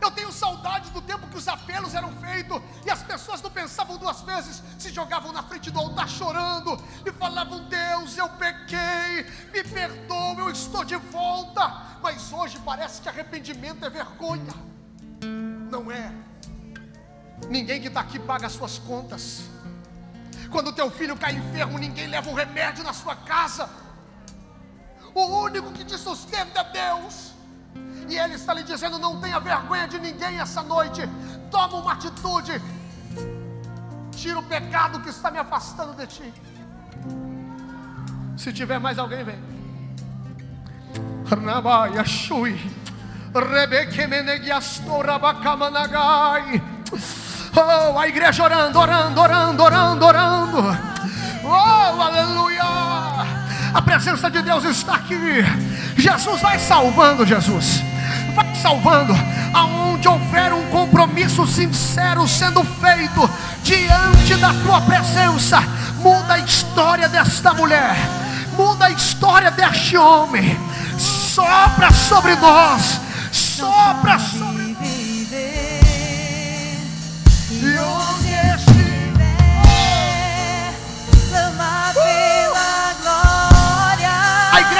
Eu tenho saudade do tempo que os apelos eram feitos e as pessoas não pensavam duas vezes, se jogavam na frente do altar chorando e falavam: Deus, eu pequei, me perdoa, eu estou de volta. Mas hoje parece que arrependimento é vergonha. Não é. Ninguém que está aqui paga as suas contas. Quando teu filho cai enfermo, ninguém leva um remédio na sua casa. O único que te sustenta é Deus. E Ele está lhe dizendo: não tenha vergonha de ninguém essa noite. Toma uma atitude. Tira o pecado que está me afastando de ti. Se tiver mais alguém, vem. Oh, a igreja orando, orando, orando, orando, orando. Oh, aleluia. A presença de Deus está aqui. Jesus vai salvando, Jesus. Vai salvando. Aonde houver um compromisso sincero sendo feito diante da tua presença, muda a história desta mulher. Muda a história deste homem. Sopra sobre nós. Sopra sobre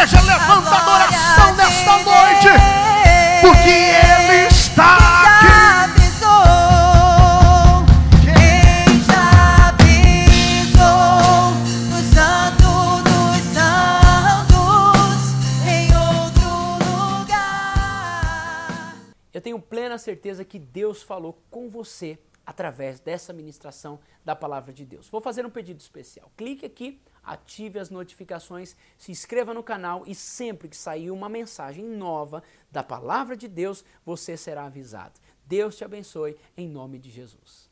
igreja levanta a adoração nesta noite, porque Ele está aqui. Eu tenho plena certeza que Deus falou com você através dessa ministração da palavra de Deus. Vou fazer um pedido especial. Clique aqui, ative as notificações, se inscreva no canal e sempre que sair uma mensagem nova da palavra de Deus, você será avisado. Deus te abençoe em nome de Jesus.